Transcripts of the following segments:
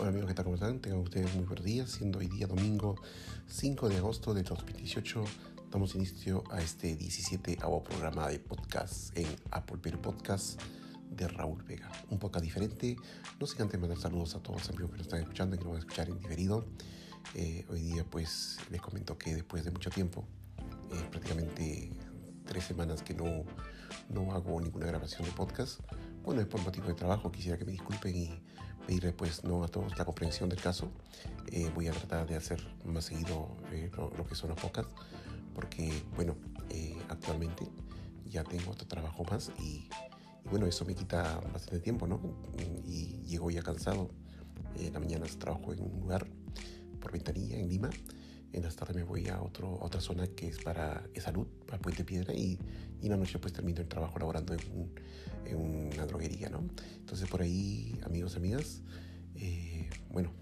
Hola amigos, ¿qué tal? ¿Cómo están? Tengan ustedes muy buenos días, siendo hoy día domingo 5 de agosto de 2018. Damos inicio a este 17 programa de podcast en Apple Perú Podcast de Raúl Vega. Un poco diferente. No sé antes mandar saludos a todos los amigos que nos están escuchando y que nos van a escuchar en diferido. Eh, hoy día pues les comento que después de mucho tiempo, eh, prácticamente tres semanas que no, no hago ninguna grabación de podcast, bueno, es por motivo de trabajo, quisiera que me disculpen y pedirle pues no a todos la comprensión del caso. Eh, voy a tratar de hacer más seguido lo, que son los podcasts, porque bueno, actualmente ya tengo otro trabajo más y, y, bueno, eso me quita bastante tiempo, ¿no? Y llego ya cansado. En la mañana trabajo en un lugar por ventanilla en Lima. En las tardes me voy a, otro, otra zona que es para salud, para Puente Piedra, y, y en la noche pues termino el trabajo laborando en, una droguería, ¿no? Entonces por ahí, amigos, amigas, eh, bueno,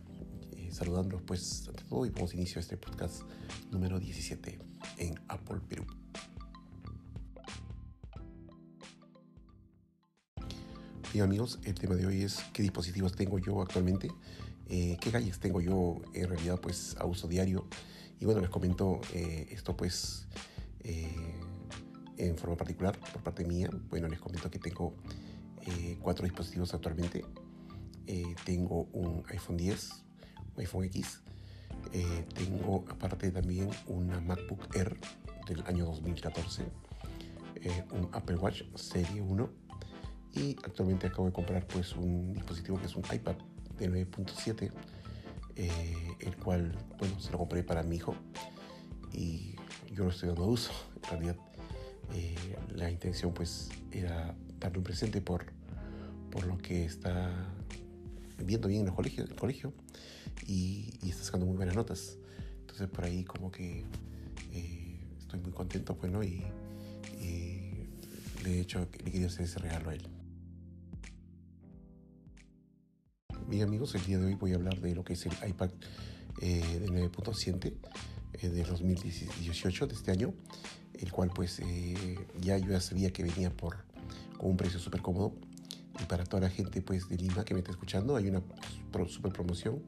eh, saludándolos pues ante todo y a inicio a este podcast número 17 en Apple Perú. Bien amigos, el tema de hoy es qué dispositivos tengo yo actualmente eh, qué calles tengo yo en realidad pues a uso diario. Y bueno, les comento eh, esto pues eh, en forma particular por parte mía. Bueno, les comento que tengo cuatro dispositivos actualmente. tengo un iPhone 10, un iPhone X. tengo aparte también una MacBook Air del año 2014. un Apple Watch Serie 1 y actualmente acabo de comprar pues un dispositivo que es un iPad de 9.7, eh, el cual, bueno, se lo compré para mi hijo y yo lo estoy dando uso. En realidad, eh, la intención pues era darle un presente por, por lo que está viendo bien en el colegio, el colegio y, está sacando muy buenas notas. Entonces por ahí como que eh, estoy muy contento, bueno, y, y de hecho le quería hacer ese regalo a él. Bien amigos, el día de hoy voy a hablar de lo que es el iPad eh, de 9.7 eh, de 2018 de este año, el cual pues eh, ya yo ya sabía que venía por con un precio súper cómodo y para toda la gente pues de Lima que me está escuchando hay una super promoción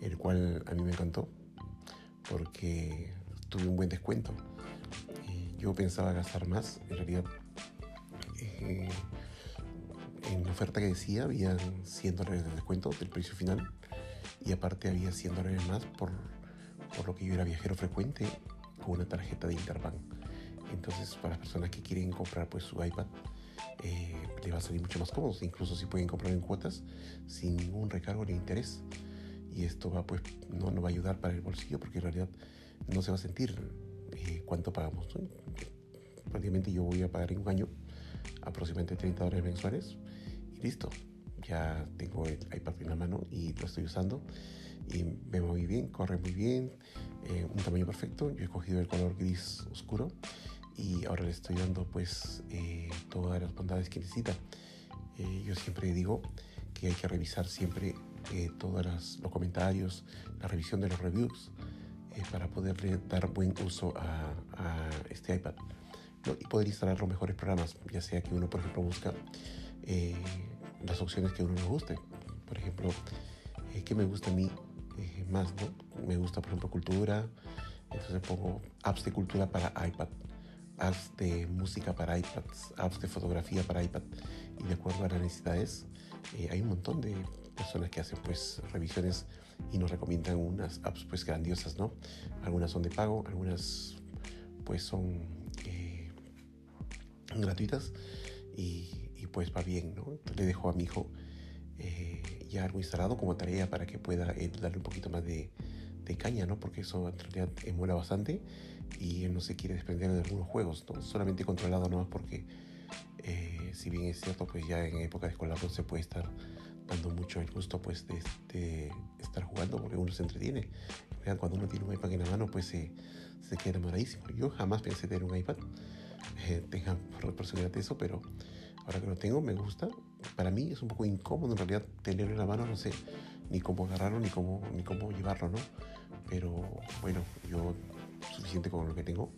el cual a mí me encantó porque tuve un buen descuento. yo pensaba gastar más, en realidad en la oferta que decía había 100 dólares de descuento del precio final y aparte había 100 dólares más por, por lo que yo era viajero frecuente con una tarjeta de Interbank. Entonces para las personas que quieren comprar pues su iPad eh, le va a salir mucho más cómodo, incluso si pueden comprar en cuotas sin ningún recargo ni interés. Y esto va pues no nos va a ayudar para el bolsillo porque en realidad no se va a sentir eh, cuánto pagamos. Prácticamente yo voy a pagar en un año aproximadamente 30 dólares mensuales listo. Ya tengo el iPad en la mano y lo estoy usando y ve muy bien, corre muy bien, eh, un tamaño perfecto. Yo he escogido el color gris oscuro y ahora le estoy dando pues eh, todas las bondades que necesita. Eh, yo siempre digo que hay que revisar siempre todos los comentarios, la revisión de los reviews para poderle dar buen uso a, este iPad y poder instalar los mejores programas, ya sea que uno por ejemplo busca eh, las opciones que a uno le guste. Por ejemplo, eh, ¿qué me gusta a mí eh, más? ¿no? Me gusta, por ejemplo, cultura. Entonces pongo apps de cultura para iPad, apps de música para iPad, apps de fotografía para iPad. Y de acuerdo a las necesidades, hay un montón de personas que hacen pues revisiones y nos recomiendan unas apps pues grandiosas, ¿no? Algunas son de pago, algunas pues son gratuitas y y pues va bien, ¿no? le dejo a mi hijo eh, ya algo instalado como tarea para que pueda él darle un poquito más de, de, caña, ¿no? Porque eso en realidad emula bastante y él no se quiere desprender de algunos juegos, ¿no? Solamente controlado nomás porque eh, si bien es cierto, pues ya en época de escolar no se puede estar dando mucho el gusto pues de, estar jugando porque uno se entretiene. Cuando uno tiene un iPad en la mano pues se, se queda enamoradísimo. Yo jamás pensé tener un iPad, eh, tengan por personalidad eso, pero Ahora que lo tengo, me gusta. Para mí es un poco incómodo en realidad tenerlo en la mano, no sé ni cómo agarrarlo ni cómo, ni cómo llevarlo, ¿no? Pero bueno, yo suficiente con lo que tengo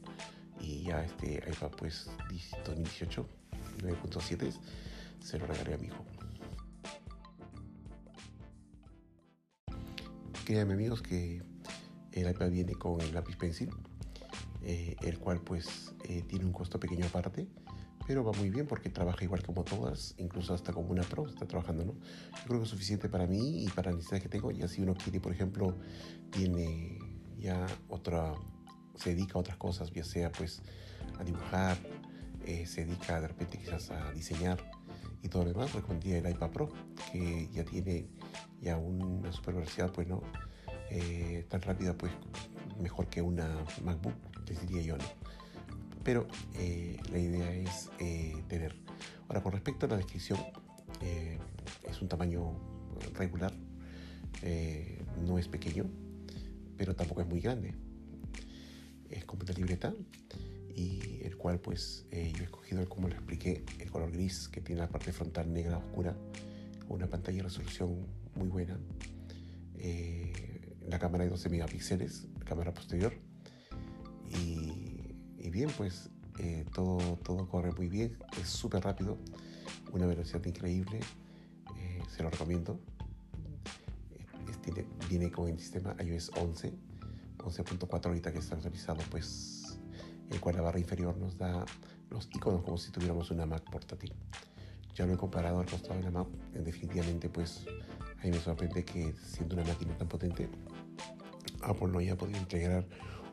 y ya este iPad pues 2018 9.7 se lo regalé a mi hijo. Créanme amigos que el iPad viene con el lápiz pencil, eh, el cual pues eh, tiene un costo pequeño aparte, pero va muy bien porque trabaja igual como todas, incluso hasta como una Pro está trabajando, ¿no? Yo creo que es suficiente para mí y para la necesidad que tengo, y así uno quiere, por ejemplo, tiene ya otra, se dedica a otras cosas, ya sea pues a dibujar, eh, se dedica de repente quizás a diseñar y todo lo demás, recomendaría el iPad Pro, que ya tiene ya una super velocidad, pues no, eh, tan rápida, pues mejor que una MacBook, les diría yo, ¿no? Pero eh, la idea es tener. Ahora, con respecto a la descripción, es un tamaño regular, no es pequeño, pero tampoco es muy grande. Es como una libreta y el cual pues eh, yo he escogido, como le expliqué, el color gris que tiene la parte frontal negra oscura, una pantalla de resolución muy buena, eh, la cámara de 12 megapíxeles, la cámara posterior, y bien pues eh, todo, todo corre muy bien, es súper rápido, una velocidad increíble, se lo recomiendo viene con el sistema iOS 11, 11.4 ahorita que está actualizado, pues el cual la barra inferior nos da los iconos como si tuviéramos una Mac portátil. Ya lo he comparado al costado de la Mac, definitivamente pues a mí me sorprende que siendo una máquina tan potente, Apple no haya podido integrar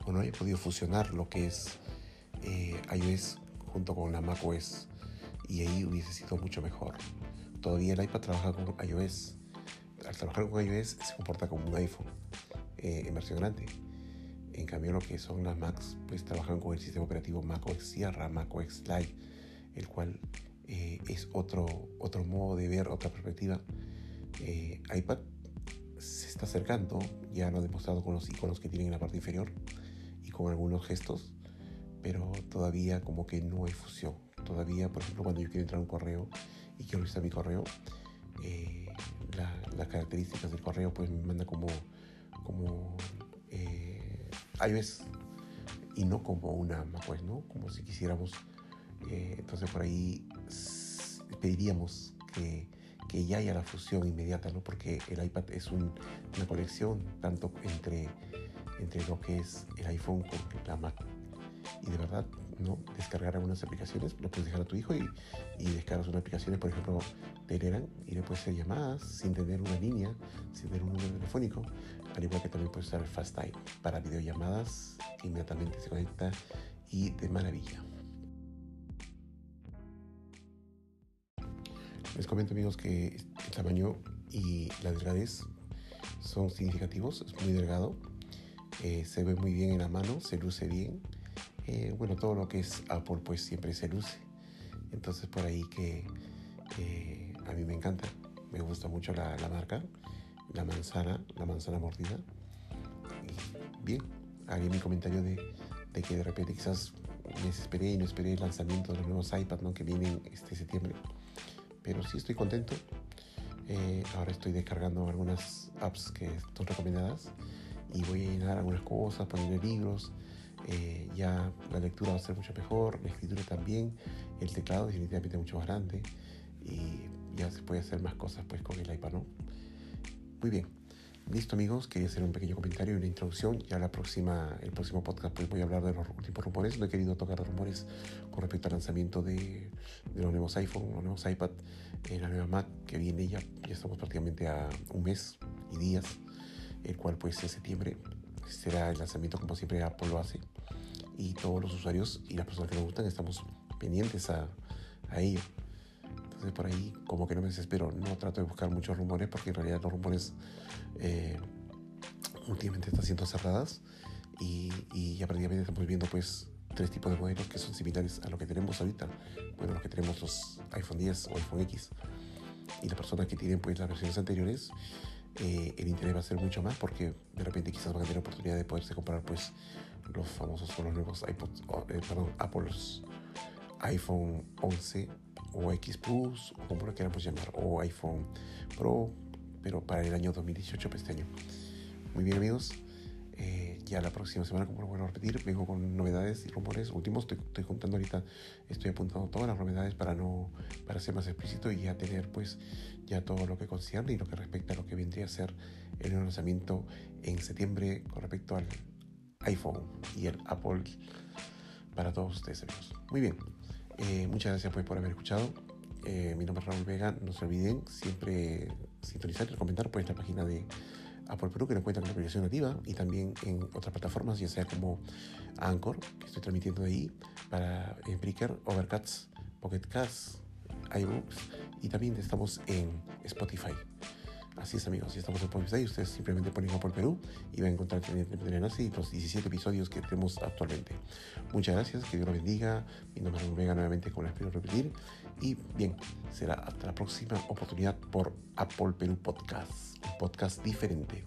o no haya podido fusionar lo que es eh, iOS junto con la Mac OS y ahí hubiese sido mucho mejor. Todavía el iPad trabaja con iOS, al trabajar con iOS se comporta como un iPhone eh, en versión grande. En cambio, lo que son las Macs, pues trabajan con el sistema operativo macOS Sierra, macOS Live, el cual eh, es otro, otro modo de ver, otra perspectiva. Eh, iPad se está acercando, ya lo ha demostrado con los iconos que tienen en la parte inferior y con algunos gestos, pero todavía como que no hay fusión. Todavía, por ejemplo, cuando yo quiero entrar a un correo y quiero visitar mi correo, las características del correo pues me manda como, como eh, iOS y no como una macOS, ¿no? Como si quisiéramos. Eh, entonces por ahí pediríamos que, que, ya haya la fusión inmediata, ¿no? Porque el iPad es una colección tanto entre, entre lo que es el iPhone con la Mac y de verdad no descargar algunas aplicaciones, lo puedes dejar a tu hijo y, y descargas unas aplicaciones, por ejemplo, Telegram, y le puedes hacer llamadas sin tener una línea, sin tener un número telefónico, al igual que también puedes usar el FaceTime para videollamadas, inmediatamente se conecta y de maravilla. Les comento amigos que el tamaño y la delgadez son significativos, es muy delgado, eh, se ve muy bien en la mano, se luce bien eh, bueno, todo lo que es Apple pues siempre se luce. Entonces por ahí que a mí me encanta, me gusta mucho la, marca, la manzana, la manzana mordida. bien, haré mi comentario de, que de repente quizás me desesperé y no esperé el lanzamiento de los nuevos iPad ¿no? que vienen este septiembre. Pero sí estoy contento. Eh, ahora estoy descargando algunas apps que son recomendadas y voy a llenar algunas cosas, ponerle libros, eh, ya la lectura va a ser mucho mejor, la escritura también, el teclado definitivamente mucho más grande y ya se puede hacer más cosas pues con el iPad, ¿no? Muy bien. Listo amigos, quería hacer un pequeño comentario y una introducción. Ya la próxima, el próximo podcast pues voy a hablar de los últimos rumores. No he querido tocar rumores con respecto al lanzamiento de, los nuevos iPhone, los nuevos iPad, en la nueva Mac que viene ya, ya estamos prácticamente a un mes y días, el cual pues en septiembre será el lanzamiento como siempre Apple lo hace y todos los usuarios y las personas que nos gustan estamos pendientes a, a ello. Entonces por ahí como que no me desespero, no trato de buscar muchos rumores porque en realidad los rumores eh, últimamente están siendo cerradas y, y ya prácticamente estamos viendo pues tres tipos de modelos que son similares a lo que tenemos ahorita. Bueno, lo que tenemos los iPhone 10 o iPhone X. Y las personas que tienen pues las versiones anteriores eh, el interés va a ser mucho más porque de repente quizás van a tener la oportunidad de poderse comprar pues los famosos o los nuevos iPods, eh, perdón, Apple's iPhone 11 o X Plus o como lo queramos llamar o iPhone Pro pero para el año 2018 pues este año. Muy bien amigos. Eh, ya la próxima semana, como lo vuelvo a repetir, vengo con novedades y rumores últimos. Estoy, estoy contando ahorita, estoy apuntando todas las novedades para no para ser más explícito y ya tener pues ya todo lo que concierne y lo que respecta a lo que vendría a ser el lanzamiento en septiembre con respecto al iPhone y el Apple para todos ustedes amigos. Muy bien, eh, muchas gracias pues por haber escuchado. Eh, mi nombre es Raúl Vega. No se olviden siempre sintonizar y comentar por esta página de Apple Perú que nos cuenta con la aplicación nativa y también en otras plataformas, ya sea como Anchor, que estoy transmitiendo ahí, para Breaker, Overcast, Pocket Cast, iBooks y también estamos en Spotify. Así es amigos, si estamos en Spotify, ustedes simplemente ponen Apple Perú y van a encontrar enlace y los 17 episodios que tenemos actualmente. Muchas gracias, que Dios los bendiga. Mi nombre es Vega nuevamente, como les espero repetir. Y bien, será hasta la próxima oportunidad por Apple Perú Podcast, un podcast diferente.